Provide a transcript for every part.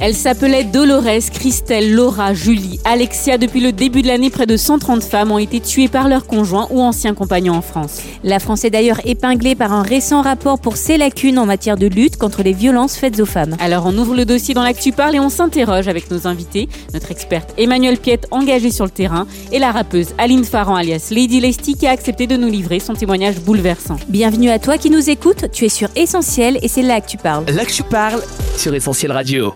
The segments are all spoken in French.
Elle s'appelait Dolores, Christelle, Laura, Julie, Alexia. Depuis le début de l'année, près de 130 femmes ont été tuées par leurs conjoints ou anciens compagnons en France. La France est d'ailleurs épinglée par un récent rapport pour ses lacunes en matière de lutte contre les violences faites aux femmes. Alors on ouvre le dossier dans l'Actu Parle et on s'interroge avec nos invités, notre experte Emmanuel Piette engagée sur le terrain et la rappeuse Aline Farran alias Lady Lesty qui a accepté de nous livrer son témoignage bouleversant. Bienvenue à toi qui nous écoutes, tu es sur Essentiel et c'est là que tu parles. Là que je parle sur Essentiel Radio.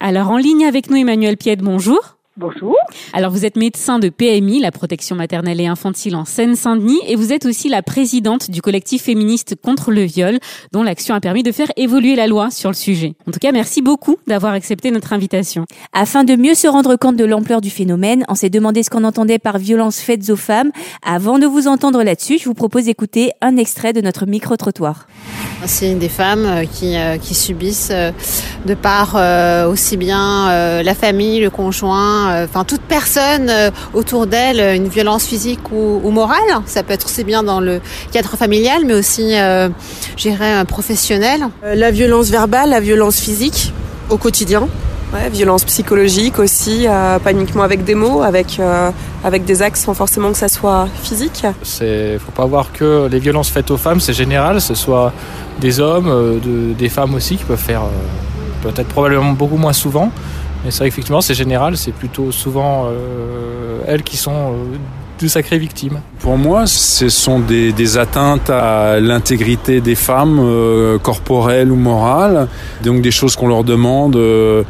Alors en ligne avec nous Emmanuel Piette, bonjour. Bonjour. Alors vous êtes médecin de PMI, la protection maternelle et infantile en Seine-Saint-Denis, et vous êtes aussi la présidente du collectif féministe contre le viol, dont l'action a permis de faire évoluer la loi sur le sujet. En tout cas, merci beaucoup d'avoir accepté notre invitation. Afin de mieux se rendre compte de l'ampleur du phénomène, on s'est demandé ce qu'on entendait par violences faites aux femmes. Avant de vous entendre là-dessus, je vous propose d'écouter un extrait de notre micro-trottoir. C'est des femmes euh, qui, euh, qui subissent euh, de par euh, aussi bien euh, la famille, le conjoint, euh, enfin toute personne euh, autour d'elle, une violence physique ou, ou morale. Ça peut être aussi bien dans le cadre familial, mais aussi, euh, je dirais, euh, professionnel. Euh, La violence verbale, la violence physique au quotidien. Ouais, violence psychologique aussi, euh, pas uniquement avec des mots, avec, euh, avec des actes sans forcément que ça soit physique. C'est, faut pas voir que les violences faites aux femmes, c'est général, ce soit des hommes, euh, de- des femmes aussi qui peuvent faire, euh, peut-être probablement beaucoup moins souvent. Mais c'est vrai qu'effectivement, c'est général, c'est plutôt souvent euh, elles qui sont euh, de sacrées victimes. Pour moi, ce sont des, des atteintes à l'intégrité des femmes, euh, corporelles ou morales, donc des choses qu'on leur demande euh,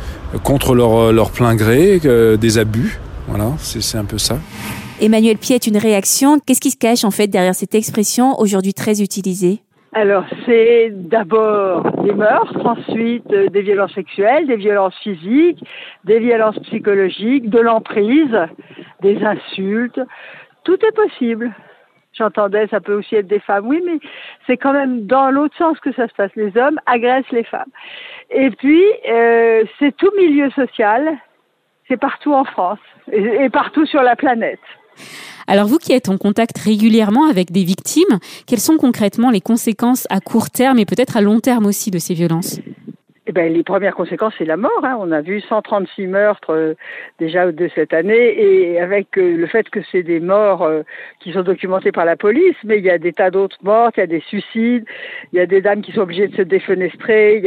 contre leur, leur plein gré, euh, des abus. Voilà, c'est c'est un peu ça. Emmanuel Piette, une réaction. Qu'est-ce qui se cache en fait derrière cette expression aujourd'hui très utilisée? Alors, c'est d'abord des meurtres, ensuite euh, des violences sexuelles, des violences physiques, des violences psychologiques, de l'emprise, des insultes. Tout est possible. J'entendais, ça peut aussi être des femmes, oui, mais c'est quand même dans l'autre sens que ça se passe. Les hommes agressent les femmes. Et puis, euh, c'est tout milieu social, c'est partout en France et, et partout sur la planète. Alors vous qui êtes en contact régulièrement avec des victimes, quelles sont concrètement les conséquences à court terme et peut-être à long terme aussi de ces violences? Eh ben, les premières conséquences, c'est la mort. Hein. On a vu 136 meurtres euh, déjà de cette année, et avec euh, le fait que c'est des morts euh, qui sont documentés par la police, mais il y a des tas d'autres morts, il y a des suicides, il y a des dames qui sont obligées de se défenestrer, il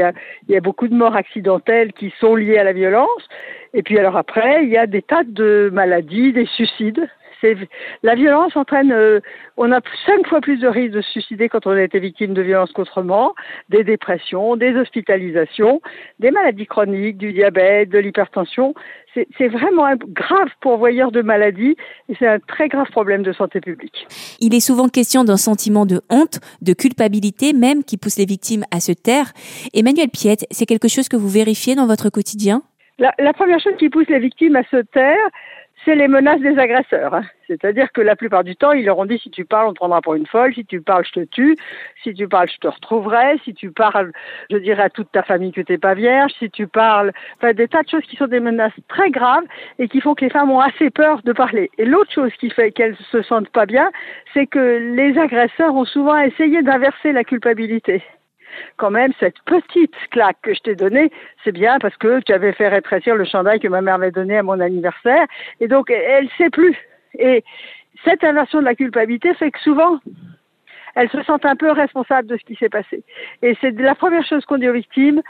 y a beaucoup de morts accidentelles qui sont liées à la violence. Et puis alors après, il y a des tas de maladies, des suicides. La violence entraîne. euh, on a cinq fois plus de risques de se suicider quand on a été victime de violences qu'autrement, des dépressions, des hospitalisations, des maladies chroniques, du diabète, de l'hypertension. C'est c'est vraiment un grave pourvoyeur de maladies et c'est un très grave problème de santé publique. Il est souvent question d'un sentiment de honte, de culpabilité même qui pousse les victimes à se taire. Emmanuel Piette, c'est quelque chose que vous vérifiez dans votre quotidien? La, la première chose qui pousse les victimes à se taire, c'est les menaces des agresseurs. hein. C'est-à-dire que la plupart du temps, ils leur ont dit si tu parles, on te prendra pour une folle, si tu parles, je te tue, si tu parles, je te retrouverai, si tu parles, je dirai à toute ta famille que t'es pas vierge, si tu parles, enfin des tas de choses qui sont des menaces très graves et qui font que les femmes ont assez peur de parler. Et l'autre chose qui fait qu'elles se sentent pas bien, c'est que les agresseurs ont souvent essayé d'inverser la culpabilité quand même, cette petite claque que je t'ai donnée, c'est bien parce que tu avais fait rétrécir le chandail que ma mère m'avait donné à mon anniversaire. Et donc, elle ne sait plus. Et cette inversion de la culpabilité fait que souvent, elles se sentent un peu responsables de ce qui s'est passé. Et c'est la première chose qu'on dit aux victimes.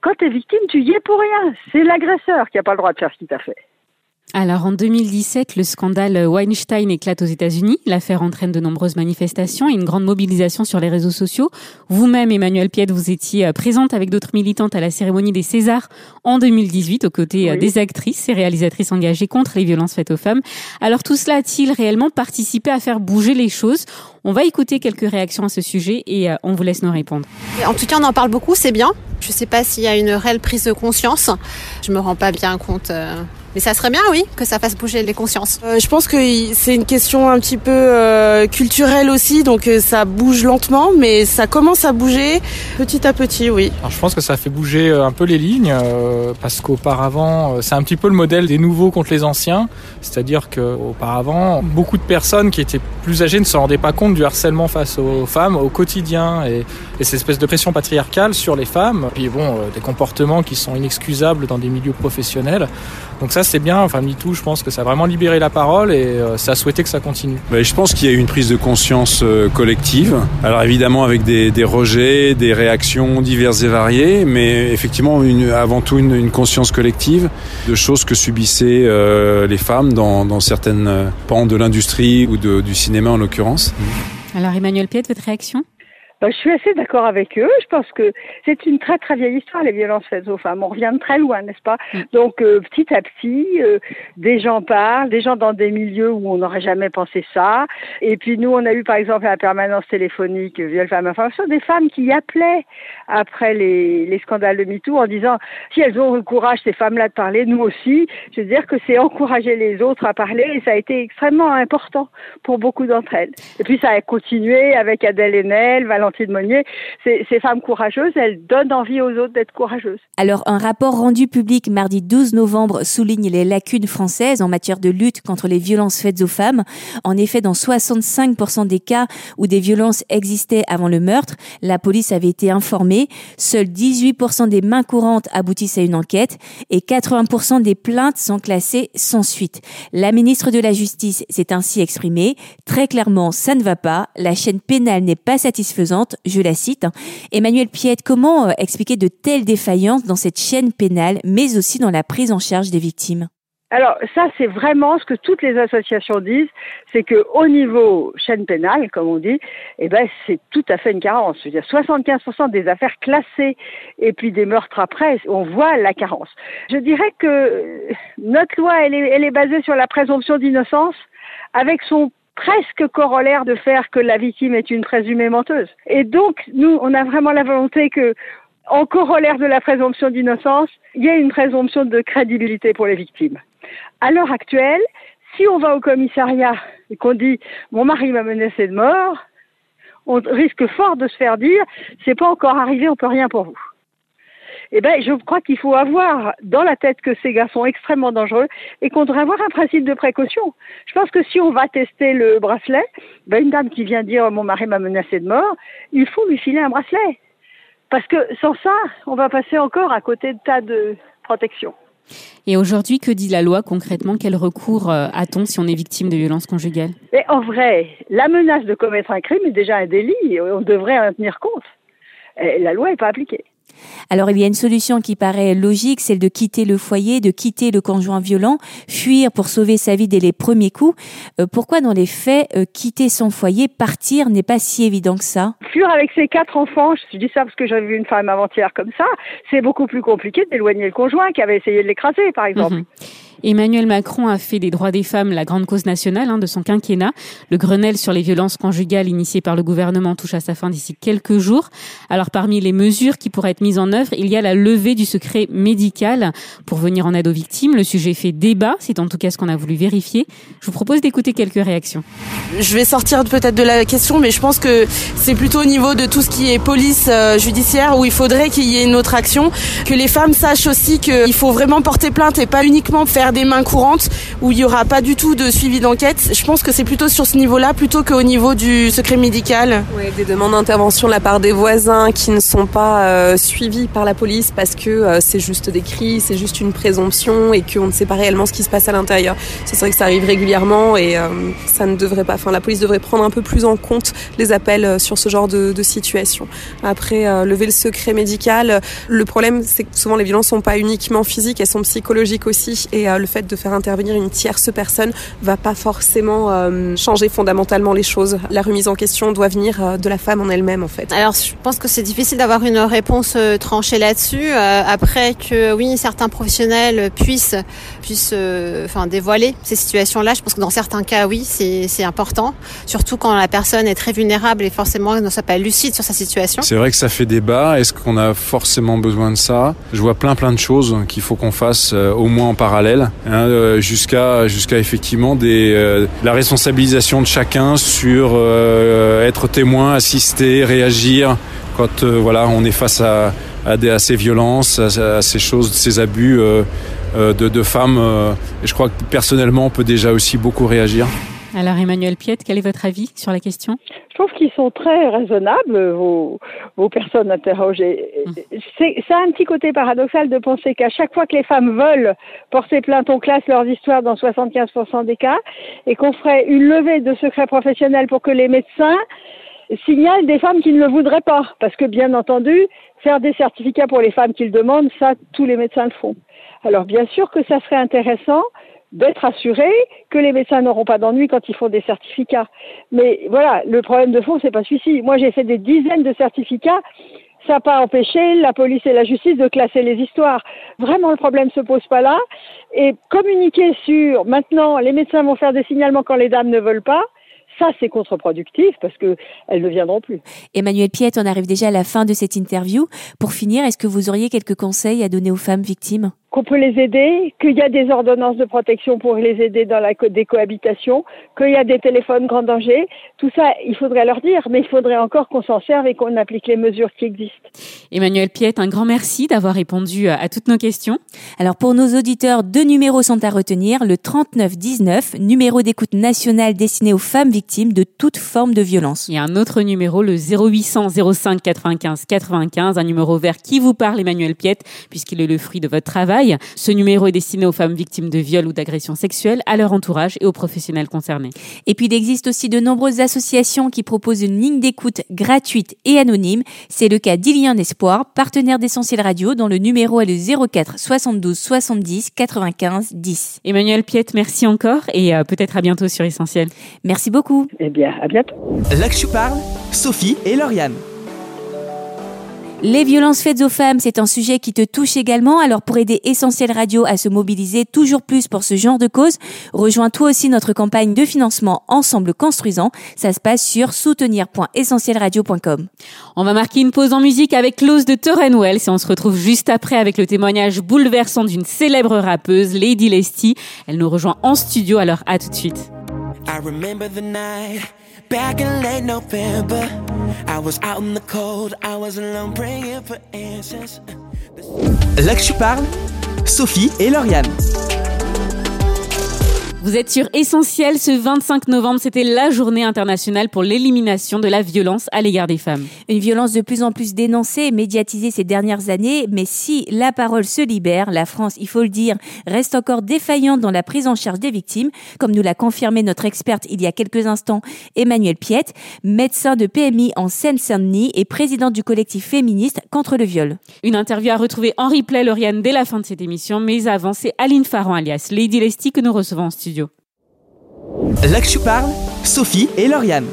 Quand tu es victime, tu y es pour rien. C'est l'agresseur qui n'a pas le droit de faire ce qu'il t'a fait. Alors en 2017, le scandale Weinstein éclate aux États-Unis. L'affaire entraîne de nombreuses manifestations et une grande mobilisation sur les réseaux sociaux. Vous-même, Emmanuel Piette, vous étiez euh, présente avec d'autres militantes à la cérémonie des Césars en 2018 aux côtés euh, Oui. des actrices et réalisatrices engagées contre les violences faites aux femmes. Alors tout cela a-t-il réellement participé à faire bouger les choses? On va écouter quelques réactions à ce sujet et euh, on vous laisse nous répondre. En tout cas, on en parle beaucoup, c'est bien. Je sais pas s'il y a une réelle prise de conscience. Je me rends pas bien compte euh, Mais ça serait bien, oui, que ça fasse bouger les consciences. Euh, je pense que c'est une question un petit peu euh, culturelle aussi, donc euh, ça bouge lentement, mais ça commence à bouger petit à petit, oui. Alors, je pense que ça fait bouger un peu les lignes, parce qu'auparavant, c'est un petit peu le modèle des nouveaux contre les anciens, c'est-à-dire qu'auparavant, beaucoup de personnes qui étaient plus âgées ne se rendaient pas compte du harcèlement face aux femmes au quotidien et, et cette espèce de pression patriarcale sur les femmes, puis bon, des comportements qui sont inexcusables dans des milieux professionnels. Donc ça c'est bien, enfin MeToo je pense que ça a vraiment libéré la parole et euh, ça a souhaité que ça continue. je pense qu'il y a eu une prise de conscience euh, collective, alors évidemment avec des, des, rejets, des réactions diverses et variées, mais effectivement une, avant tout une, une, conscience collective de choses que subissaient euh, les femmes dans, dans certaines pans de l'industrie ou de, du cinéma en l'occurrence. Alors Emmanuel Piet, votre réaction? Ben, je suis assez d'accord avec eux. Je pense que c'est une très très vieille histoire, les violences faites aux femmes. On revient de très loin, n'est-ce pas mm. Donc euh, petit à petit, euh, des gens parlent, des gens dans des milieux où on n'aurait jamais pensé ça. Et puis nous, on a eu par exemple la permanence téléphonique viol femmes information, des femmes qui appelaient après les, les scandales de MeToo en disant si elles ont le courage, ces femmes-là, de parler, nous aussi. Je veux dire que c'est encourager les autres à parler et ça a été extrêmement important pour beaucoup d'entre elles. Et puis ça a continué avec Adèle Haenel, Valentin ces, ces femmes courageuses, elles donnent envie aux autres d'être courageuses. Alors, un rapport rendu public mardi 12 novembre souligne les lacunes françaises en matière de lutte contre les violences faites aux femmes. En effet, dans 65% des cas où des violences existaient avant le meurtre, la police avait été informée. Seuls 18% des mains courantes aboutissent à une enquête et 80% des plaintes sont classées sans suite. La ministre de la Justice s'est ainsi exprimée. Très clairement, ça ne va pas. La chaîne pénale n'est pas satisfaisante je la cite. Emmanuel Piette, comment euh, expliquer de telles défaillances dans cette chaîne pénale, mais aussi dans la prise en charge des victimes? Alors ça, c'est vraiment ce que toutes les associations disent, c'est que au niveau chaîne pénale, comme on dit, eh ben c'est tout à fait une carence. Je veux dire, 75% des affaires classées et puis des meurtres après, on voit la carence. Je dirais que notre loi, elle est basée sur la présomption d'innocence, avec son presque corollaire de faire que la victime est une présumée menteuse. Et donc, nous, on a vraiment la volonté que, en corollaire de la présomption d'innocence, il y ait une présomption de crédibilité pour les victimes. À l'heure actuelle, si on va au commissariat et qu'on dit mon mari m'a menacé de mort, on risque fort de se faire dire c'est pas encore arrivé, on peut rien pour vous eh ben, je crois qu'il faut avoir dans la tête que ces gars sont extrêmement dangereux et qu'on devrait avoir un principe de précaution. Je pense que si on va tester le bracelet, ben, une dame qui vient dire mon mari m'a menacé de mort, il faut lui filer un bracelet. Parce que sans ça, on va passer encore à côté de tas de protection. Et aujourd'hui, que dit la loi concrètement? Quel recours euh, a-t-on si on est victime de violences conjugales? Et En vrai, la menace de commettre un crime est déjà un délit et on devrait en tenir compte. Et la loi n'est pas appliquée. Alors il y a une solution qui paraît logique, celle de quitter le foyer, de quitter le conjoint violent, fuir pour sauver sa vie dès les premiers coups. Euh, pourquoi dans les faits, euh, quitter son foyer, partir n'est pas si évident que ça? Fuir avec ses quatre enfants, je dis ça parce que j'avais vu une femme avant-hier comme ça, c'est beaucoup plus compliqué d'éloigner le conjoint qui avait essayé de l'écraser par exemple. Mhm. Emmanuel Macron a fait des droits des femmes la grande cause nationale hein, de son quinquennat. Le Grenelle sur les violences conjugales initié par le gouvernement touche à sa fin d'ici quelques jours. Alors parmi les mesures qui pourraient être mises en œuvre, il y a la levée du secret médical pour venir en aide aux victimes. Le sujet fait débat, c'est en tout cas ce qu'on a voulu vérifier. Je vous propose d'écouter quelques réactions. Je vais sortir peut-être de la question, mais je pense que c'est plutôt au niveau de tout ce qui est police euh, judiciaire où il faudrait qu'il y ait une autre action, que les femmes sachent aussi qu'il faut vraiment porter plainte et pas uniquement faire des mains courantes où il y aura pas du tout de suivi d'enquête. Je pense que c'est plutôt sur ce niveau-là plutôt qu'au niveau du secret médical. Oui, des demandes d'intervention de la part des voisins qui ne sont pas euh, suivies par la police parce que euh, c'est juste des cris, c'est juste une présomption et qu'on ne sait pas réellement ce qui se passe à l'intérieur. C'est vrai que ça arrive régulièrement et euh, ça ne devrait pas. Enfin, la police devrait prendre un peu plus en compte les appels sur ce genre de, situation. Après, lever le secret médical, le problème c'est que souvent les violences sont pas uniquement physiques, elles sont psychologiques aussi et le fait de faire intervenir une tierce personne va pas forcément euh, changer fondamentalement les choses. La remise en question doit venir euh, de la femme en elle-même en fait. Alors je pense que c'est difficile d'avoir une réponse euh, tranchée là-dessus. après que oui, certains professionnels puissent puissent enfin dévoiler ces situations-là, je pense que dans certains cas oui, c'est important, surtout quand la personne est très vulnérable et forcément ne soit pas lucide sur sa situation. C'est vrai que ça fait débat. Est-ce qu'on a forcément besoin de ça? Je vois plein plein de choses qu'il faut qu'on fasse au moins en parallèle hein, euh, jusqu'à effectivement euh, la responsabilisation de chacun sur euh, être témoin, assister, réagir quand voilà on est face à ces violences, à, à, ces choses, ces abus de, de femmes. et je crois que personnellement on peut déjà aussi beaucoup réagir. Alors Emmanuel Piette, quel est votre avis sur la question? Je trouve qu'ils sont très raisonnables, vos, vos personnes interrogées. Mmh. C'est, un petit côté paradoxal de penser qu'à chaque fois que les femmes veulent porter plainte, on classe leurs histoires dans 75% des cas et qu'on ferait une levée de secret professionnel pour que les médecins signalent des femmes qui ne le voudraient pas. Parce que bien entendu, faire des certificats pour les femmes qu'ils demandent, ça, tous les médecins le font. Alors bien sûr que ça serait intéressant d'être assuré que les médecins n'auront pas d'ennui quand ils font des certificats. Mais voilà, le problème de fond, c'est pas celui-ci. Moi, j'ai fait des dizaines de certificats. Ça n'a pas empêché la police et la justice de classer les histoires. Vraiment, le problème se pose pas là. Et communiquer sur maintenant, les médecins vont faire des signalements quand les dames ne veulent pas. Ça, c'est contre-productif parce qu'elles ne viendront plus. Emmanuel Piette, on arrive déjà à la fin de cette interview. Pour finir, est-ce que vous auriez quelques conseils à donner aux femmes victimes? Qu'on peut les aider, qu'il y a des ordonnances de protection pour les aider dans la des cohabitations, qu'il y a des téléphones grand danger. Tout ça, il faudrait leur dire, mais il faudrait encore qu'on s'en serve et qu'on applique les mesures qui existent. Emmanuel Piette, un grand merci d'avoir répondu à toutes nos questions. Alors pour nos auditeurs, deux numéros sont à retenir. Le 3919, numéro d'écoute nationale destiné aux femmes victimes de toute forme de violence. Il y a un autre numéro, le 0800 05 95 95, un numéro vert qui vous parle, Emmanuel Piette, puisqu'il est le fruit de votre travail. Ce numéro est destiné aux femmes victimes de viols ou d'agressions sexuelles, à leur entourage et aux professionnels concernés. Et puis il existe aussi de nombreuses associations qui proposent une ligne d'écoute gratuite et anonyme. C'est le cas d'Ilian Espoir, partenaire d'Essentiel Radio, dont le numéro est le 04 72 70 95 10. Emmanuel Piette, merci encore et euh, peut-être à bientôt sur Essentiel. Merci beaucoup. Eh bien, à bientôt. Là que je parle, Sophie et Lauriane. Les violences faites aux femmes, c'est un sujet qui te touche également. Alors pour aider Essentiel Radio à se mobiliser toujours plus pour ce genre de cause, rejoins toi aussi notre campagne de financement Ensemble Construisant. Ça se passe sur soutenir.essentielradio.com. On va marquer une pause en musique avec Close de Torren Wells et on se retrouve juste après avec le témoignage bouleversant d'une célèbre rappeuse, Lady Lesty. Elle nous rejoint en studio, alors à tout de suite. I remember the night. Back in late November, I was out in the cold, I was alone praying for answers. Je parle, Sophie et Lauriane. Vous êtes sur Essentiel. Ce 25 novembre, c'était la journée internationale pour l'élimination de la violence à l'égard des femmes. Une violence de plus en plus dénoncée et médiatisée ces dernières années. Mais si la parole se libère, la France, il faut le dire, reste encore défaillante dans la prise en charge des victimes, comme nous l'a confirmé notre experte il y a quelques instants, Emmanuel Piette, médecin de PMI en Seine-Saint-Denis et président du collectif féministe contre le viol. Une interview à retrouver en replay, Lauriane, dès la fin de cette émission. Mais avant, c'est Aline Farron, alias Lady Lesty, que nous recevons en studio. Là que je parle, Sophie et Lauriane.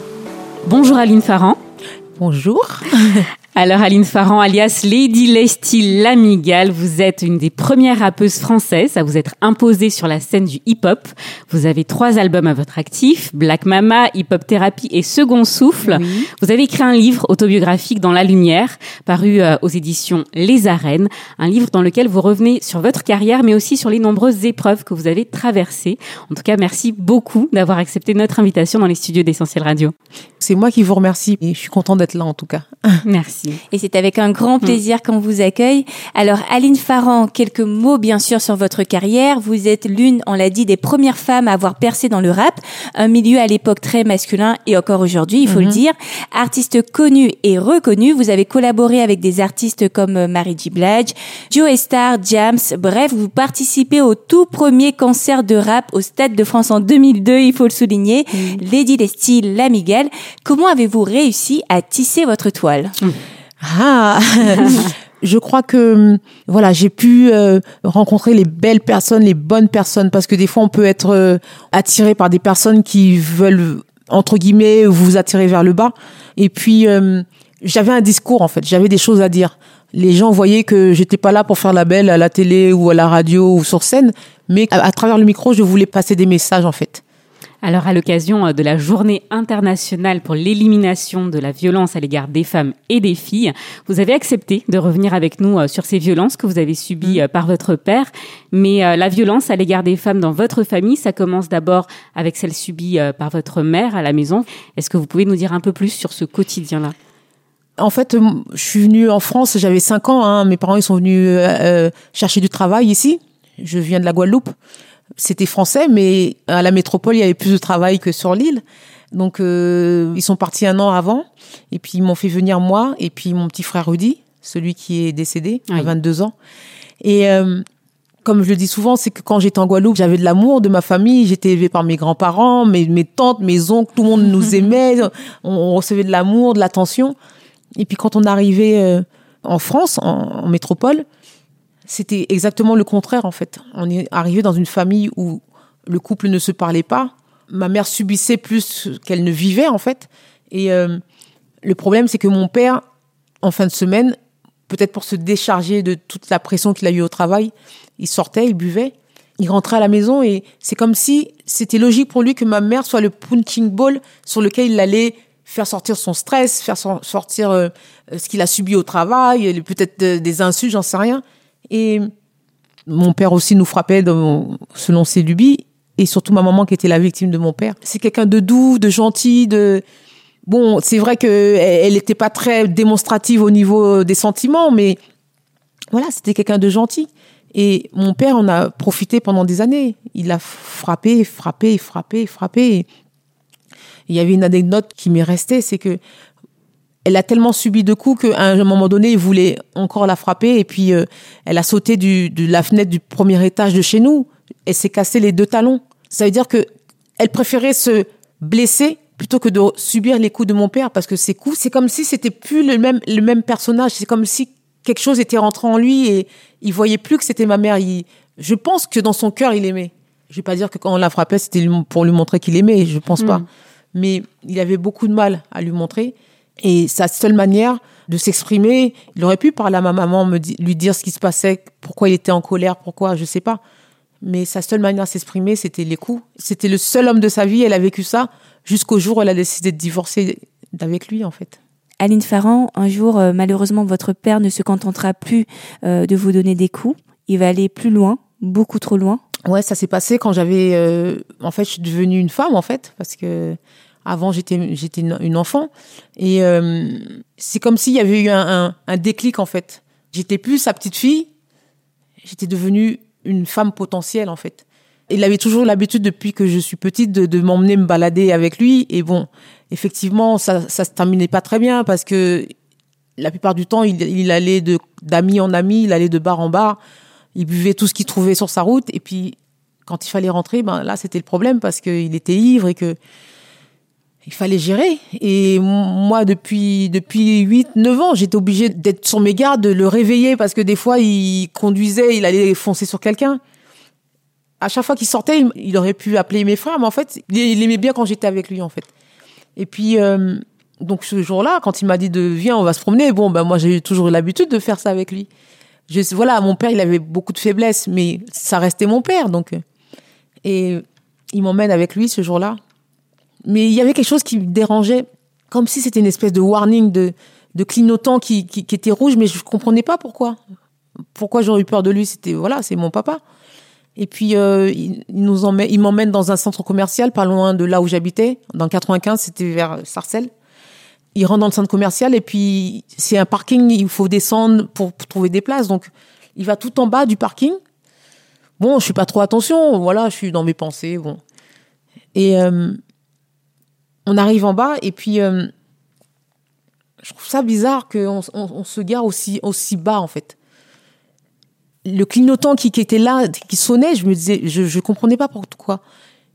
Bonjour Aline Farran. Bonjour. Alors Aline Farran, alias Lady Lesty Lamigal, vous êtes une des premières rappeuses françaises à vous être imposée sur la scène du hip-hop. Vous avez trois albums à votre actif, Black Mama, Hip Hop Thérapie et Second Souffle. Vous avez écrit un livre autobiographique dans la lumière, paru euh, aux éditions Les Arènes, un livre dans lequel vous revenez sur votre carrière, mais aussi sur les nombreuses épreuves que vous avez traversées. En tout cas, merci beaucoup d'avoir accepté notre invitation dans les studios d'Essentiel Radio. C'est moi qui vous remercie et je suis content d'être là en tout cas. Merci. Et c'est avec un grand mm. plaisir qu'on vous accueille. Alors, Aline Farran, quelques mots bien sûr sur votre carrière. Vous êtes l'une, on l'a dit, des premières femmes à avoir percé dans le rap, un milieu à l'époque très masculin et encore aujourd'hui, il faut le mm-hmm. dire. Artiste connu et reconnu, vous avez collaboré avec des artistes comme euh, Mary J. Blige, Joe Star, Jams. Bref, vous participez au tout premier concert de rap au Stade de France en 2002, il faut le souligner. Mm. Lady Lesty Lamiguel. Comment avez-vous réussi à tisser votre toile? Mm. Ah Je crois que voilà, j'ai pu euh, rencontrer les belles personnes, les bonnes personnes, parce que des fois on peut être euh, attiré par des personnes qui veulent entre guillemets vous attirer vers le bas. Et puis euh, j'avais un discours en fait, j'avais des choses à dire. Les gens voyaient que j'étais pas là pour faire la belle à la télé ou à la radio ou sur scène, mais à travers le micro, je voulais passer des messages en fait. Alors, à l'occasion de la journée internationale pour l'élimination de la violence à l'égard des femmes et des filles, vous avez accepté de revenir avec nous euh, sur ces violences que vous avez subies euh, par votre père. Mais euh, la violence à l'égard des femmes dans votre famille, ça commence d'abord avec celle subie par votre mère à la maison. Est-ce que vous pouvez nous dire un peu plus sur ce quotidien-là? En fait, je suis venue en France, j'avais 5 ans. Hein, mes parents ils sont venus chercher du travail ici. Je viens de la Guadeloupe c'était français, mais à la métropole, il y avait plus de travail que sur l'île. Donc, euh, ils sont partis un an avant, et puis ils m'ont fait venir moi, et puis mon petit frère Rudy, celui qui est décédé à 22 ans. Et euh, comme je le dis souvent, c'est que quand j'étais en Guadeloupe, j'avais de l'amour de ma famille, j'étais élevée par mes grands-parents, mes, mes tantes, mes oncles, tout le monde nous aimait, on, recevait de l'amour, de l'attention. Et puis quand on arrivait euh, en France, en métropole, c'était exactement le contraire en fait. On est arrivé dans une famille où le couple ne se parlait pas. Ma mère subissait plus qu'elle ne vivait en fait. Et euh, le problème, c'est que mon père, en fin de semaine, peut-être pour se décharger de toute la pression qu'il a eue au travail, il sortait, il buvait, il rentrait à la maison et c'est comme si c'était logique pour lui que ma mère soit le punching ball sur lequel il allait faire sortir son stress, faire sortir euh, ce qu'il a subi au travail, peut-être des insultes, j'en sais rien. Et mon père aussi nous frappait selon ses lubies. Et surtout ma maman qui était la victime de mon père. C'est quelqu'un de doux, de gentil, de... Bon, c'est vrai qu'elle n'était pas très démonstrative au niveau des sentiments, mais voilà, c'était quelqu'un de gentil. Et mon père en a profité pendant des années. Il a frappé, frappé, frappé, frappé. Il y avait une anecdote qui m'est restée, c'est que elle a tellement subi de coups qu'à un moment donné, il voulait encore la frapper et puis euh, elle a sauté du, de la fenêtre du premier étage de chez nous. Elle s'est cassé les deux talons. Ça veut dire que elle préférait se blesser plutôt que de subir les coups de mon père parce que ces coups, c'est comme si c'était plus le même le même personnage. C'est comme si quelque chose était rentré en lui et il voyait plus que c'était ma mère. je pense que dans son cœur, il aimait. Je vais pas dire que quand on la frappait, c'était pour lui montrer qu'il aimait. Je pense pas. Hmm. Mais il avait beaucoup de mal à lui montrer. Et sa seule manière de s'exprimer, il aurait pu parler à ma maman, me lui dire ce qui se passait, pourquoi il était en colère, pourquoi, je sais pas. Mais sa seule manière de s'exprimer, c'était les coups. C'était le seul homme de sa vie, elle a vécu ça jusqu'au jour où elle a décidé de divorcer d'avec lui, en fait. Aline Farran, un jour, euh, malheureusement, votre père ne se contentera plus euh, de vous donner des coups. Il va aller plus loin, beaucoup trop loin. Ouais, ça s'est passé quand j'avais, euh, en fait, je suis devenue une femme, en fait, parce que avant, j'étais j'étais une enfant. Et euh, c'est comme s'il y avait eu un, un, déclic en fait. J'étais plus sa petite fille, j'étais devenue une femme potentielle en fait. Il avait toujours l'habitude depuis que je suis petite de, m'emmener me balader avec lui. Et bon, effectivement, ça ça se terminait pas très bien parce que la plupart du temps, il, il allait de d'ami en ami, il allait de bar en bar, il buvait tout ce qu'il trouvait sur sa route. Et puis quand il fallait rentrer, ben là c'était le problème parce qu'il était ivre et que il fallait gérer. Et moi, depuis, depuis 8, 9 ans, j'étais obligée d'être sur mes gardes, de le réveiller parce que des fois, il conduisait, il allait foncer sur quelqu'un. À chaque fois qu'il sortait, il, aurait pu appeler mes frères, mais en fait, il, aimait bien quand j'étais avec lui, en fait. Et puis, euh, donc ce jour-là, quand il m'a dit de viens, on va se promener, bon, ben moi, j'ai toujours eu l'habitude de faire ça avec lui. Je, voilà, mon père, il avait beaucoup de faiblesses, mais ça restait mon père, donc. Euh, et il m'emmène avec lui ce jour-là mais il y avait quelque chose qui me dérangeait, comme si c'était une espèce de warning, de, de clignotant qui, qui, qui était rouge, mais je comprenais pas pourquoi. Pourquoi j'aurais eu peur de lui C'était voilà, c'est mon papa. Et puis euh, il, nous emmène, il m'emmène dans un centre commercial, pas loin de là où j'habitais, dans 95, c'était vers Sarcelles. Il rentre dans le centre commercial et puis c'est un parking, il faut descendre pour, trouver des places. Donc il va tout en bas du parking. Bon, je suis pas trop attention, voilà, je suis dans mes pensées, bon. Et euh, on arrive en bas et puis euh, je trouve ça bizarre qu'on on, se gare aussi, bas en fait. Le clignotant qui, était là, qui sonnait, je me disais, je, je comprenais pas pourquoi.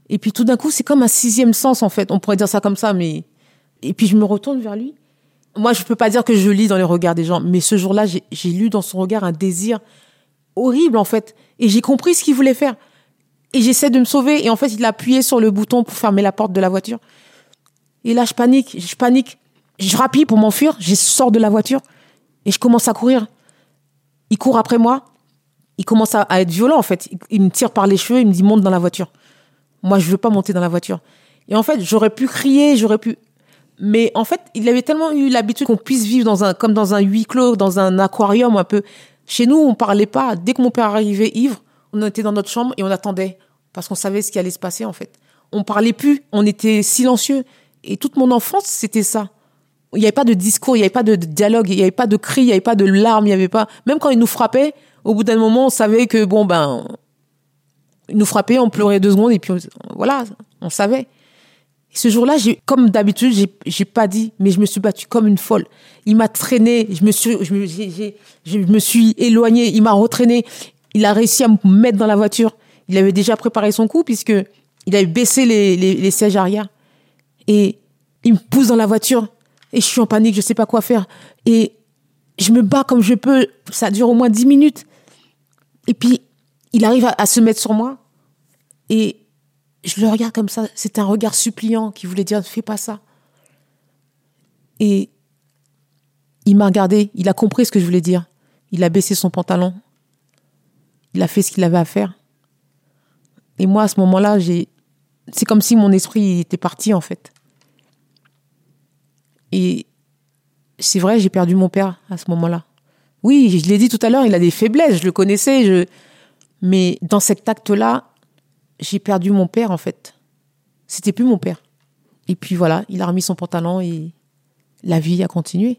Et puis tout d'un coup, c'est comme un sixième sens en fait. On pourrait dire ça comme ça, mais et puis je me retourne vers lui. Moi, je peux pas dire que je lis dans les regards des gens, mais ce jour-là, j'ai lu dans son regard un désir horrible en fait, et j'ai compris ce qu'il voulait faire. Et j'essaie de me sauver, et en fait, il a appuyé sur le bouton pour fermer la porte de la voiture. Et là, je panique, je panique. Je rapide pour m'enfuir, je sors de la voiture et je commence à courir. Il court après moi. Il commence à, être violent, en fait. Il, me tire par les cheveux, il me dit monte dans la voiture. Moi, je veux pas monter dans la voiture. Et en fait, j'aurais pu crier, j'aurais pu. Mais en fait, il avait tellement eu l'habitude qu'on puisse vivre dans un, comme dans un huis clos, dans un aquarium un peu. Chez nous, on parlait pas. Dès que mon père arrivait ivre, on était dans notre chambre et on attendait. Parce qu'on savait ce qui allait se passer, en fait. On parlait plus. On était silencieux. Et toute mon enfance, c'était ça. Il n'y avait pas de discours, il n'y avait pas de dialogue, il n'y avait pas de cris, il n'y avait pas de larmes, il n'y avait pas. Même quand il nous frappait, au bout d'un moment, on savait que bon ben, il nous frappait, on pleurait deux secondes et puis voilà, on savait. Et ce jour-là, comme d'habitude, j'ai, j'ai pas dit, mais je me suis battue comme une folle. Il m'a traîné, je me suis, éloignée, il m'a retraîné. Il a réussi à me mettre dans la voiture. Il avait déjà préparé son coup puisque il avait baissé les, les sièges arrière. Et il me pousse dans la voiture. Et je suis en panique, je sais pas quoi faire. Et je me bats comme je peux. Ça dure au moins dix minutes. Et puis, il arrive à, se mettre sur moi. Et je le regarde comme ça. C'était un regard suppliant qui voulait dire ne fais pas ça. Et il m'a regardé. Il a compris ce que je voulais dire. Il a baissé son pantalon. Il a fait ce qu'il avait à faire. Et moi, à ce moment-là. C'est comme si mon esprit était parti, en fait. Et c'est vrai, j'ai perdu mon père à ce moment-là. Oui, je l'ai dit tout à l'heure, il a des faiblesses, je le connaissais, je... mais dans cet acte-là, j'ai perdu mon père en fait. C'était plus mon père. Et puis voilà, il a remis son pantalon et la vie a continué.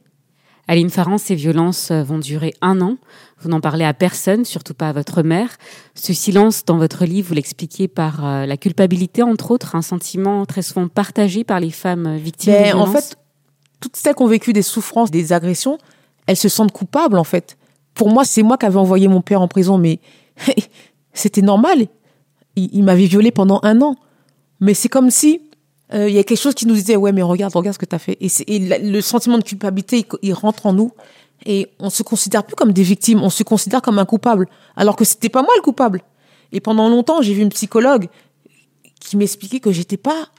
Aline Farran, ces violences vont durer un an. Vous n'en parlez à personne, surtout pas à votre mère. Ce silence dans votre livre, vous l'expliquez par euh, la culpabilité, entre autres, un sentiment très souvent partagé par les femmes victimes Ben, de violences. en fait, toutes celles qui ont vécu des souffrances, des agressions, elles se sentent coupables en fait. Pour moi, c'est moi qui avais envoyé mon père en prison, mais c'était normal. Il, m'avait violé pendant un an. Mais c'est comme si euh, il y a quelque chose qui nous disait ouais mais regarde regarde ce que tu fait et, le sentiment de culpabilité il, il rentre en nous et on se considère plus comme des victimes on se considère comme un coupable alors que c'était pas moi le coupable et pendant longtemps j'ai vu une psychologue qui m'expliquait que j'étais pas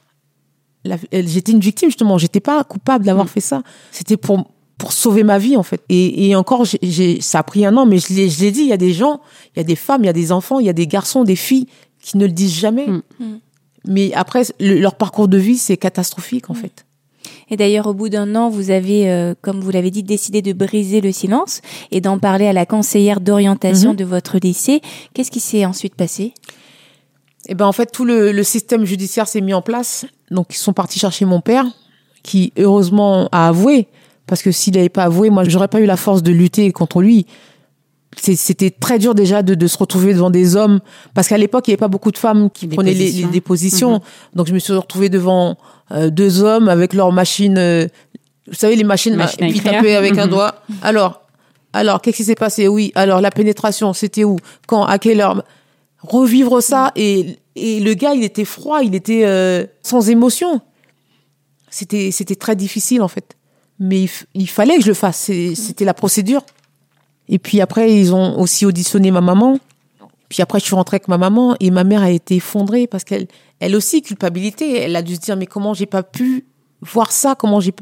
j'étais une victime justement. J'étais pas coupable d'avoir fait ça. C'était pour pour sauver ma vie en fait. Et, et encore j'ai- ça a pris un an mais je l'ai je l'ai dit il y a des gens il y a des femmes il y a des enfants il y a des garçons des filles qui ne le disent jamais. Mais après le- leur parcours de vie c'est catastrophique en fait. Et d'ailleurs, au bout d'un an, vous avez, euh, comme vous l'avez dit, décidé de briser le silence et d'en parler à la conseillère d'orientation Mhm. de votre lycée. Qu'est-ce qui s'est ensuite passé? Et ben en fait tout le, le système judiciaire s'est mis en place. Donc ils sont partis chercher mon père, qui heureusement a avoué, parce que s'il n'avait pas avoué, moi j'aurais pas eu la force de lutter contre lui. C'était très dur déjà de, de se retrouver devant des hommes, parce qu'à l'époque il n'y avait pas beaucoup de femmes qui Des prenaient les, positions. les dépositions. Mhm. Donc je me suis retrouvée devant euh, deux hommes avec leurs machines, euh, vous savez les machines, Machine à écrire. taper avec un Mhm. doigt. Alors, alors qu'est-ce qui s'est passé? Oui. Alors la pénétration, c'était où? Quand? À quelle heure? Revivre ça. Et, et le gars il était froid il était euh, sans émotion. C'était c'était très difficile en fait. Mais il, il fallait que je le fasse. C'était la procédure. Et puis après ils ont aussi auditionné ma maman. Puis après je suis rentrée avec ma maman et ma mère a été effondrée parce qu'elle elle aussi culpabilité. Elle a dû se dire mais comment j'ai pas pu voir ça? Comment j'ai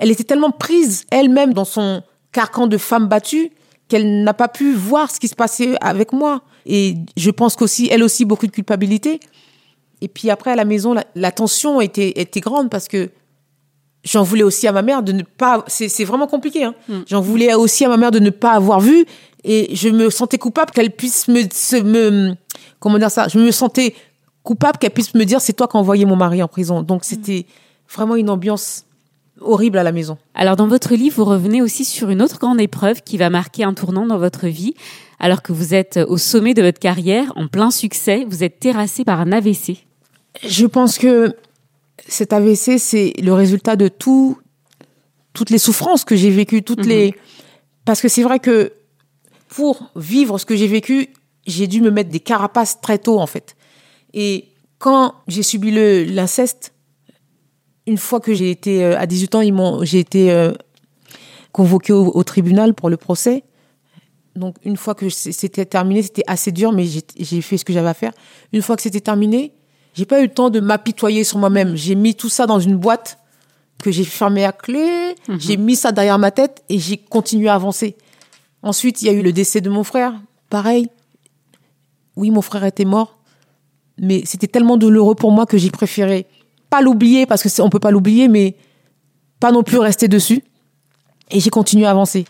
elle était tellement prise elle-même dans son carcan de femme battue qu'elle n'a pas pu voir ce qui se passait avec moi. Et je pense qu'aussi, elle aussi, beaucoup de culpabilité. Et puis après, à la maison, la, la tension était, était grande parce que j'en voulais aussi à ma mère de ne pas. C'est c'est vraiment compliqué. Hein. J'en voulais aussi à ma mère de ne pas avoir vu. Et je me sentais coupable qu'elle puisse me, se, me. Comment dire ça? Je me sentais coupable qu'elle puisse me dire c'est toi qui as envoyé mon mari en prison. Donc c'était vraiment une ambiance horrible à la maison. Alors dans votre livre, vous revenez aussi sur une autre grande épreuve qui va marquer un tournant dans votre vie. Alors que vous êtes au sommet de votre carrière, en plein succès, vous êtes terrassé par un AVC. Je pense que cet AVC, c'est le résultat de tout, toutes les souffrances que j'ai vécues, toutes les. Parce que c'est vrai que pour vivre ce que j'ai vécu, j'ai dû me mettre des carapaces très tôt, en fait. Et quand j'ai subi le l'inceste, une fois que j'ai été euh, à 18 ans, ils m'ont, j'ai été euh, convoquée au, au tribunal pour le procès. Donc une fois que c'était terminé, c'était assez dur, mais j'ai- fait ce que j'avais à faire. Une fois que c'était terminé, j'ai pas eu le temps de m'apitoyer sur moi-même. J'ai mis tout ça dans une boîte que j'ai fermée à clé. J'ai mis ça derrière ma tête et j'ai continué à avancer. Ensuite, il y a eu le décès de mon frère. Pareil. Oui, mon frère était mort, mais c'était tellement douloureux pour moi que j'ai préféré pas l'oublier parce que on peut pas l'oublier, mais pas non plus rester dessus. Et j'ai continué à avancer.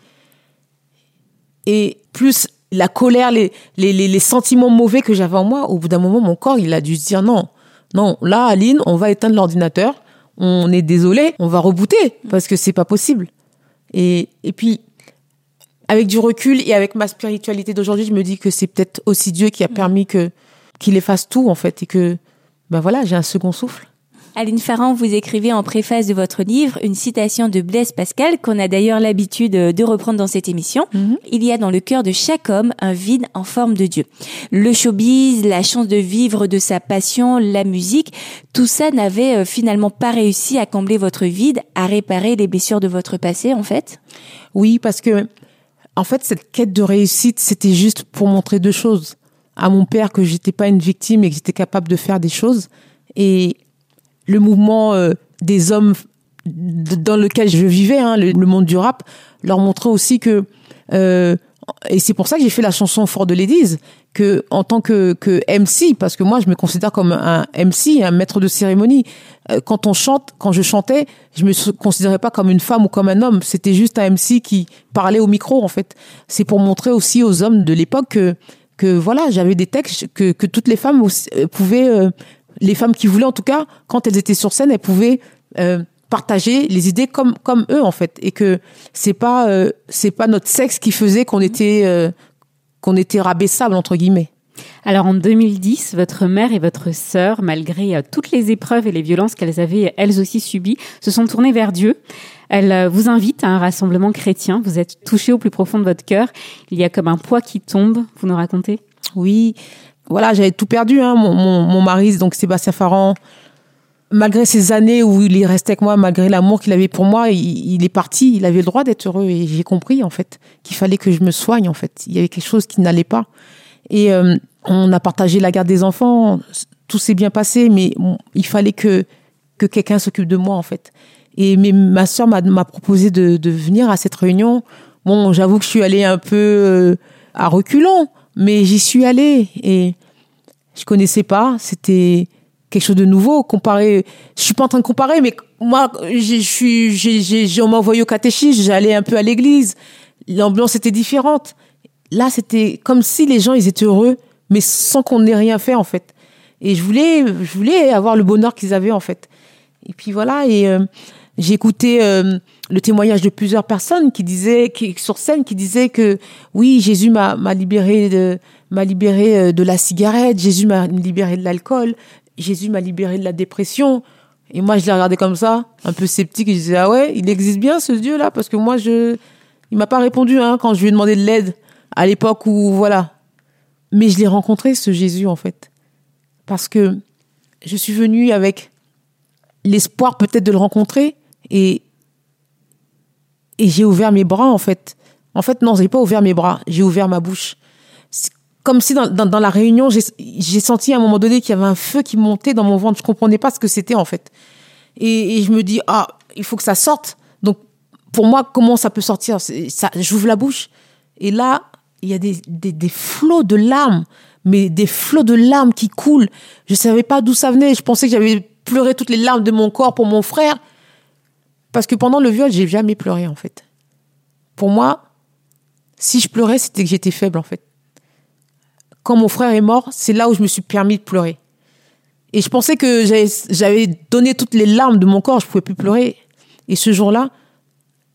Et plus la colère, les, les, les, les sentiments mauvais que j'avais en moi, au bout d'un moment, mon corps, il a dû se dire non, non, là, Aline, on va éteindre l'ordinateur. On est désolé, on va rebooter parce que c'est pas possible. Et, et puis, avec du recul et avec ma spiritualité d'aujourd'hui, je me dis que c'est peut-être aussi Dieu qui a permis que qu'il efface tout en fait et que ben voilà, j'ai un second souffle. Aline Farran, vous écrivez en préface de votre livre une citation de Blaise Pascal qu'on a d'ailleurs l'habitude de reprendre dans cette émission. Il y a dans le cœur de chaque homme un vide en forme de Dieu. Le showbiz, la chance de vivre de sa passion, la musique, tout ça n'avait euh, finalement pas réussi à combler votre vide, à réparer les blessures de votre passé en fait? Oui, parce que en fait, cette quête de réussite, c'était juste pour montrer deux choses à mon père que j'étais pas une victime et que j'étais capable de faire des choses et le mouvement euh, des hommes dans lequel je vivais, hein, le, monde du rap, leur montrait aussi que euh, et c'est pour ça que j'ai fait la chanson Fort de Ladies que en tant que, que MC parce que moi je me considère comme un MC un maître de cérémonie. Euh, quand on chante quand je chantais je me considérais pas comme une femme ou comme un homme. C'était juste un MC qui parlait au micro en fait. C'est pour montrer aussi aux hommes de l'époque que que voilà j'avais des textes que, que toutes les femmes aussi, euh, pouvaient euh, les femmes qui voulaient en tout cas quand elles étaient sur scène elles pouvaient euh, partager les idées comme comme eux en fait et que c'est pas euh, c'est pas notre sexe qui faisait qu'on était euh, qu'on était rabaissable entre guillemets Alors en 2010, votre mère et votre sœur, malgré euh, toutes les épreuves et les violences qu'elles avaient elles aussi subies, se sont tournées vers Dieu. Elles euh, vous invitent à un rassemblement chrétien. Vous êtes touché au plus profond de votre cœur. Il y a comme un poids qui tombe. Vous nous racontez? Oui voilà j'avais tout perdu hein mon, mon, mon mari donc Sébastien Farran malgré ces années où il est resté avec moi malgré l'amour qu'il avait pour moi il, est parti il avait le droit d'être heureux et j'ai compris en fait qu'il fallait que je me soigne en fait. Il y avait quelque chose qui n'allait pas. Et euh, on a partagé la garde des enfants. Tout s'est bien passé mais il fallait que que quelqu'un s'occupe de moi en fait. Et mais ma m'a m'a proposé de, de venir à cette réunion. Bon j'avoue que je suis allée un peu euh, à reculons mais j'y suis allée et je connaissais pas. C'était quelque chose de nouveau comparé. Je suis pas en train de comparer mais moi je suis j'ai- on m'a envoyé au catéchisme j'allais un peu à l'église. L'ambiance était différente. Là c'était comme si les gens ils étaient heureux mais sans qu'on ait rien fait en fait. Et je voulais je voulais avoir le bonheur qu'ils avaient en fait. Et puis voilà et euh, j'ai écouté euh, le témoignage de plusieurs personnes qui disaient qui sur scène qui disaient que oui Jésus m'a libéré de m'a libéré euh, de la cigarette Jésus m'a libéré de l'alcool Jésus m'a libéré de la dépression. Et moi je l'ai regardé comme ça un peu sceptique et je disais ah ouais il existe bien ce Dieu là parce que moi je il m'a pas répondu hein, quand je lui ai demandé de l'aide à l'époque où voilà. Mais je l'ai rencontré ce Jésus en fait. Parce que je suis venue avec l'espoir peut-être de le rencontrer et et j'ai ouvert mes bras en fait. En fait non, j'ai pas ouvert mes bras, j'ai ouvert ma bouche. Comme si dans, la réunion, j'ai senti à un moment donné qu'il y avait un feu qui montait dans mon ventre. Je comprenais pas ce que c'était en fait. Et, je me dis ah, il faut que ça sorte. Donc pour moi, comment ça peut sortir? Ça, J'ouvre la bouche et là, il y a des, des, des flots de larmes, mais des flots de larmes qui coulent. Je savais pas d'où ça venait. Je pensais que j'avais pleuré toutes les larmes de mon corps pour mon frère. Parce que pendant le viol, j'ai jamais pleuré, en fait. Pour moi, si je pleurais, c'était que j'étais faible, en fait. Quand mon frère est mort, c'est là où je me suis permis de pleurer. Et je pensais que j'avais- donné toutes les larmes de mon corps, je pouvais plus pleurer. Et ce jour-là,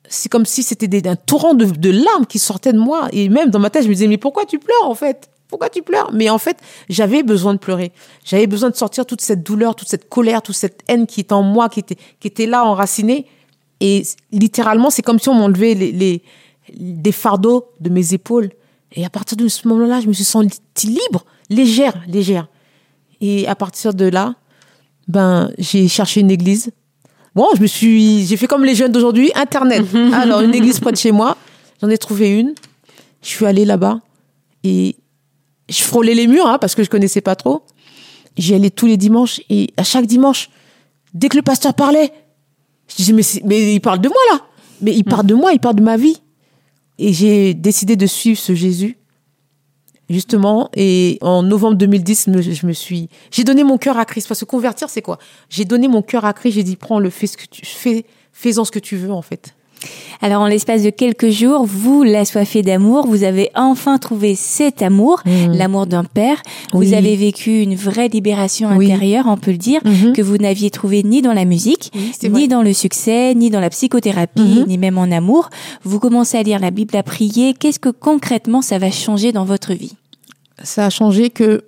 c'est comme si c'était un torrent de, larmes qui sortaient de moi. Et même dans ma tête, je me disais, mais pourquoi tu pleures, en fait? Pourquoi tu pleures? Mais en fait, j'avais besoin de pleurer. J'avais besoin de sortir toute cette douleur, toute cette colère, toute cette haine qui était en moi, qui était là, enracinée. Et littéralement, c'est comme si on m'enlevait les, les, des fardeaux de mes épaules. Et à partir de ce moment-là, je me suis sentie libre, légère, légère. Et à partir de là, ben, j'ai cherché une église. Bon, je me suis, j'ai fait comme les jeunes d'aujourd'hui, Internet. Alors, une église près de chez moi. J'en ai trouvé une. Je suis allée là-bas et je frôlais les murs, hein, parce que je connaissais pas trop. J'y allais tous les dimanches et à chaque dimanche, dès que le pasteur parlait, je disais, mais, mais il parle de moi là. Mais il parle de moi, il parle de ma vie. Et j'ai décidé de suivre ce Jésus. justement. Et en novembre 2010, me- je me suis, j'ai donné mon cœur à Christ. Parce que convertir, c'est quoi? J'ai donné mon cœur à Christ. J'ai dit, prends le, fais ce que tu fais, fais-en ce que tu veux en fait. Alors, en l'espace de quelques jours, vous, l'assoiffé d'amour, vous avez enfin trouvé cet amour, l'amour d'un père. Vous avez vécu une vraie libération Oui. intérieure, on peut le dire, Mhm. que vous n'aviez trouvé ni dans la musique, Oui, ni dans le succès, ni dans la psychothérapie, Mhm. ni même en amour. Vous commencez à lire la Bible, à prier. Qu'est-ce que concrètement ça va changer dans votre vie? Ça a changé que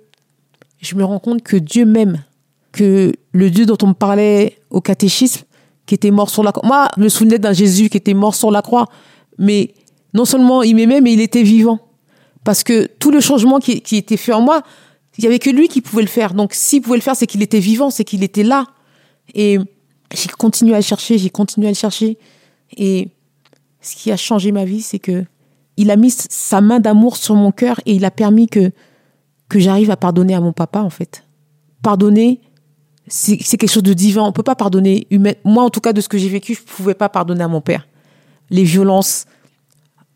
je me rends compte que Dieu m'aime, que le Dieu dont on me parlait au catéchisme, qui était mort sur la croix. Moi, je me souvenais d'un Jésus qui était mort sur la croix, mais non seulement il m'aimait, mais il était vivant. Parce que tout le changement qui, qui était fait en moi, il y avait que lui qui pouvait le faire. Donc, s'il pouvait le faire, c'est qu'il était vivant, c'est qu'il était là. Et j'ai continué à le chercher, j'ai continué à le chercher. Et ce qui a changé ma vie, c'est que il a mis sa main d'amour sur mon cœur et il a permis que, que j'arrive à pardonner à mon papa, en fait. Pardonner, c'est quelque chose de divin. On peut pas pardonner. Moi, en tout cas, de ce que j'ai vécu, je pouvais pas pardonner à mon père. Les violences,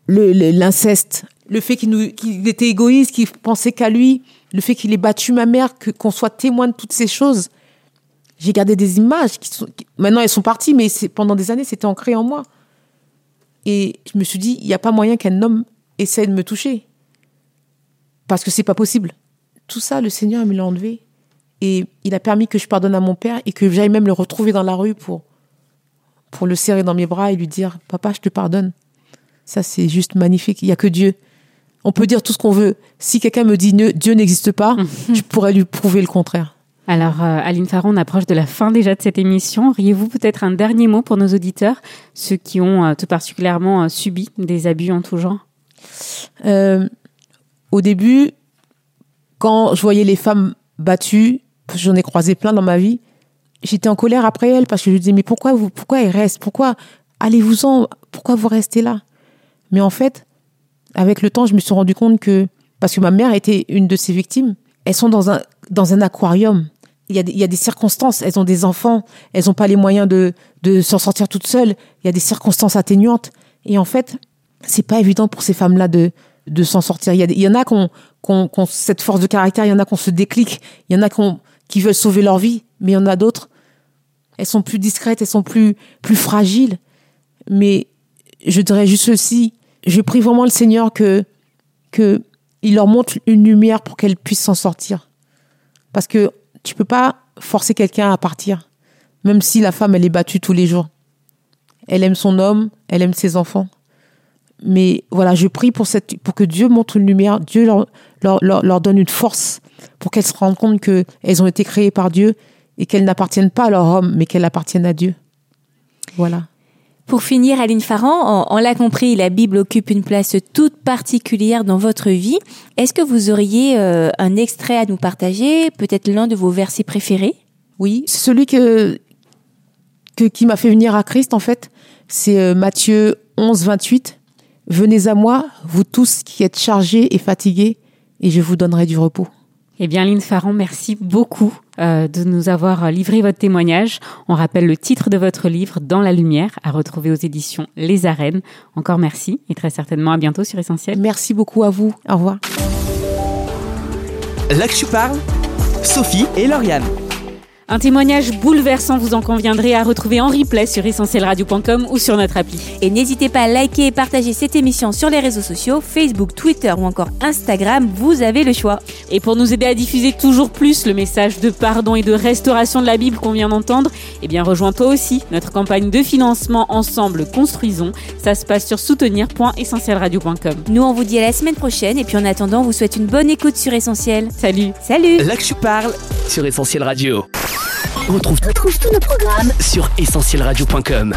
le- le- l'inceste, le, fait qu'il était égoïste, qu'il pensait qu'à lui, le fait qu'il ait battu ma mère, que- qu'on soit témoin de toutes ces choses. J'ai gardé des images qui sont, maintenant elles sont parties, mais pendant des années, c'était ancré en moi. Et je me suis dit, il n'y a pas moyen qu'un homme essaie de me toucher. Parce que c'est pas possible. Tout ça, le Seigneur me l'a enlevé. Et il a permis que je pardonne à mon père et que j'aille même le retrouver dans la rue pour, pour le serrer dans mes bras et lui dire, papa, je te pardonne. Ça, c'est juste magnifique. Il n'y a que Dieu. On peut dire tout ce qu'on veut. Si quelqu'un me dit Dieu n'existe pas, je pourrais lui prouver le contraire. Alors, euh, Aline Farron, on approche de la fin déjà de cette émission. Auriez-vous peut-être un dernier mot pour nos auditeurs, ceux qui ont euh, tout particulièrement euh, subi des abus en tout genre? Euh, au début, quand je voyais les femmes battues, j'en ai croisé plein dans ma vie, j'étais en colère après elles parce que je me disais mais pourquoi vous, pourquoi elles restent, pourquoi allez-vous-en, pourquoi vous restez là? Mais en fait, avec le temps, je me suis rendu compte que parce que ma mère était une de ces victimes, elles sont dans un dans un aquarium. Il y, a il y a des circonstances, elles ont des enfants, elles n'ont pas les moyens de, de s'en sortir toutes seules. Il y a des circonstances atténuantes. Et en fait, c'est pas évident pour ces femmes-là de, de s'en sortir. Il y, a il y en a qui ont cette force de caractère, il y en a qui ont ce déclic, il y en a qui, ont- qui veulent sauver leur vie, mais il y en a d'autres, elles sont plus discrètes, elles sont plus, plus fragiles. Mais je dirais juste ceci, je prie vraiment le Seigneur que, que il leur montre une lumière pour qu'elles puissent s'en sortir. Parce que tu peux pas forcer quelqu'un à partir, même si la femme, elle est battue tous les jours. Elle aime son homme, elle aime ses enfants. Mais voilà, je prie pour, cette, pour que Dieu montre une lumière, Dieu leur, donne une force pour qu'elles se rendent compte qu'elles ont été créées par Dieu et qu'elles n'appartiennent pas à leur homme, mais qu'elles appartiennent à Dieu. Voilà. Pour finir, Aline Farran, on, on l'a compris, la Bible occupe une place toute particulière dans votre vie. Est-ce que vous auriez euh, un extrait à nous partager, peut-être l'un de vos versets préférés? Oui, celui que, que, qui m'a fait venir à Christ, en fait. C'est euh, Matthieu 11, 28. Venez à moi, vous tous qui êtes chargés et fatigués, et je vous donnerai du repos. Eh bien, Aline Farron, merci beaucoup euh, de nous avoir livré votre témoignage. On rappelle le titre de votre livre, Dans la lumière, à retrouver aux éditions Les Arènes. Encore merci et très certainement à bientôt sur Essentiel. Merci beaucoup à vous. Au revoir. Là que tu parles, Sophie et Lauriane. Un témoignage bouleversant, vous en conviendrez, à retrouver en replay sur essentielradio.com ou sur notre appli. Et n'hésitez pas à liker et partager cette émission sur les réseaux sociaux, Facebook, Twitter ou encore Instagram, vous avez le choix. Et pour nous aider à diffuser toujours plus le message de pardon et de restauration de la Bible qu'on vient d'entendre, eh bien rejoins toi aussi notre campagne de financement Ensemble Construisons. Ça se passe sur soutenir.essentielradio.com. Nous, on vous dit à la semaine prochaine et puis en attendant, on vous souhaite une bonne écoute sur Essentiel. Salut Salut Là que tu parles sur Essentiel Radio. On retrouve tous nos programmes sur essentielradio.com.